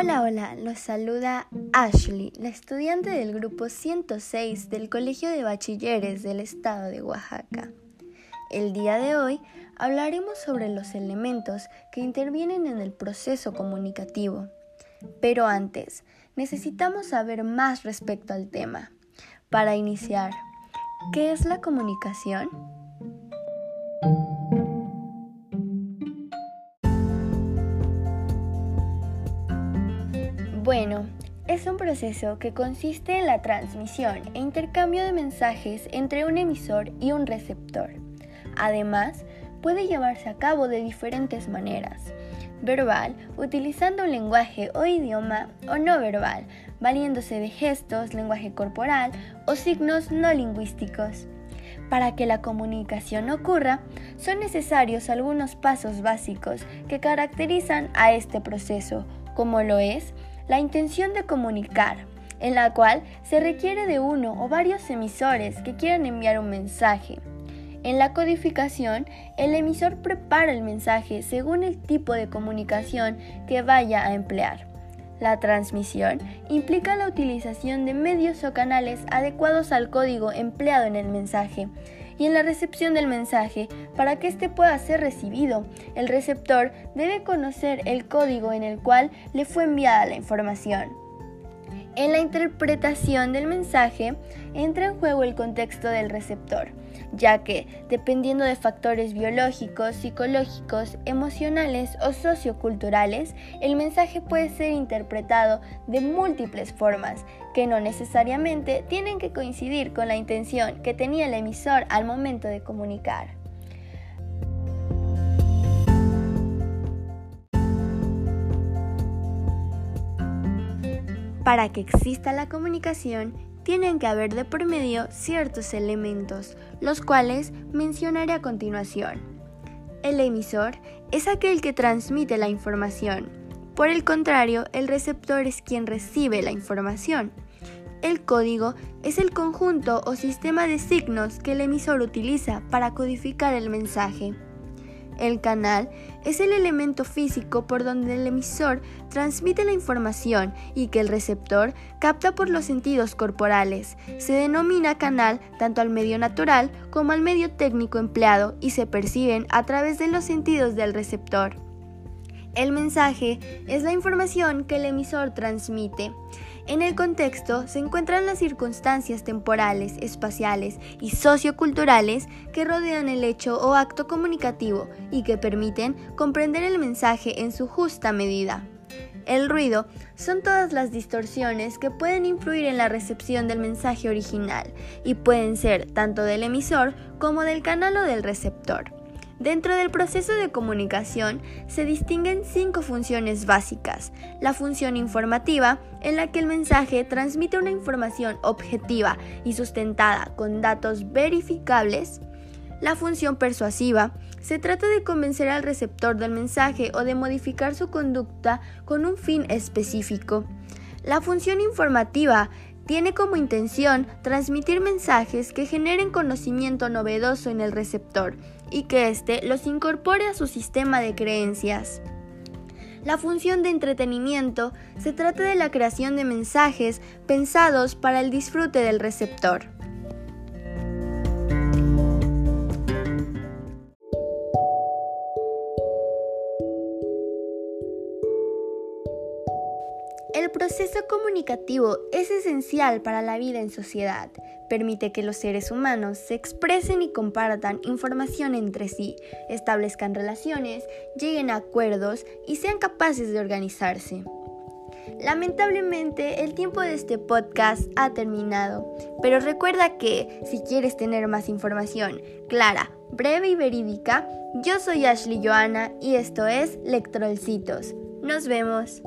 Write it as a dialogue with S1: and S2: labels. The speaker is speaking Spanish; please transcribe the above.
S1: Hola, hola, los saluda Ashley, la estudiante del grupo 106 del Colegio de Bachilleres del Estado de Oaxaca. El día de hoy hablaremos sobre los elementos que intervienen en el proceso comunicativo. Pero antes, necesitamos saber más respecto al tema. Para iniciar, ¿qué es la comunicación? Bueno, es un proceso que consiste en la transmisión e intercambio de mensajes entre un emisor y un receptor. Además, puede llevarse a cabo de diferentes maneras. Verbal, utilizando un lenguaje o idioma, o no verbal, valiéndose de gestos, lenguaje corporal o signos no lingüísticos. Para que la comunicación ocurra, son necesarios algunos pasos básicos que caracterizan a este proceso, como lo es la intención de comunicar, en la cual se requiere de uno o varios emisores que quieran enviar un mensaje. En la codificación, el emisor prepara el mensaje según el tipo de comunicación que vaya a emplear. La transmisión implica la utilización de medios o canales adecuados al código empleado en el mensaje y en la recepción del mensaje, para que éste pueda ser recibido, el receptor debe conocer el código en el cual le fue enviada la información. En la interpretación del mensaje entra en juego el contexto del receptor, ya que, dependiendo de factores biológicos, psicológicos, emocionales o socioculturales, el mensaje puede ser interpretado de múltiples formas, que no necesariamente tienen que coincidir con la intención que tenía el emisor al momento de comunicar. Para que exista la comunicación, tienen que haber de por medio ciertos elementos, los cuales mencionaré a continuación. El emisor es aquel que transmite la información. Por el contrario, el receptor es quien recibe la información. El código es el conjunto o sistema de signos que el emisor utiliza para codificar el mensaje. El canal es el elemento físico por donde el emisor transmite la información y que el receptor capta por los sentidos corporales. Se denomina canal tanto al medio natural como al medio técnico empleado y se perciben a través de los sentidos del receptor. El mensaje es la información que el emisor transmite. En el contexto se encuentran las circunstancias temporales, espaciales y socioculturales que rodean el hecho o acto comunicativo y que permiten comprender el mensaje en su justa medida. El ruido son todas las distorsiones que pueden influir en la recepción del mensaje original y pueden ser tanto del emisor como del canal o del receptor. Dentro del proceso de comunicación se distinguen cinco funciones básicas. La función informativa, en la que el mensaje transmite una información objetiva y sustentada con datos verificables. La función persuasiva, se trata de convencer al receptor del mensaje o de modificar su conducta con un fin específico. La función informativa tiene como intención transmitir mensajes que generen conocimiento novedoso en el receptor y que éste los incorpore a su sistema de creencias. La función de entretenimiento se trata de la creación de mensajes pensados para el disfrute del receptor. El proceso comunicativo es esencial para la vida en sociedad. Permite que los seres humanos se expresen y compartan información entre sí, establezcan relaciones, lleguen a acuerdos y sean capaces de organizarse. Lamentablemente el tiempo de este podcast ha terminado, pero recuerda que si quieres tener más información clara, breve y verídica, yo soy Ashley Joana y esto es Lectrolcitos. Nos vemos.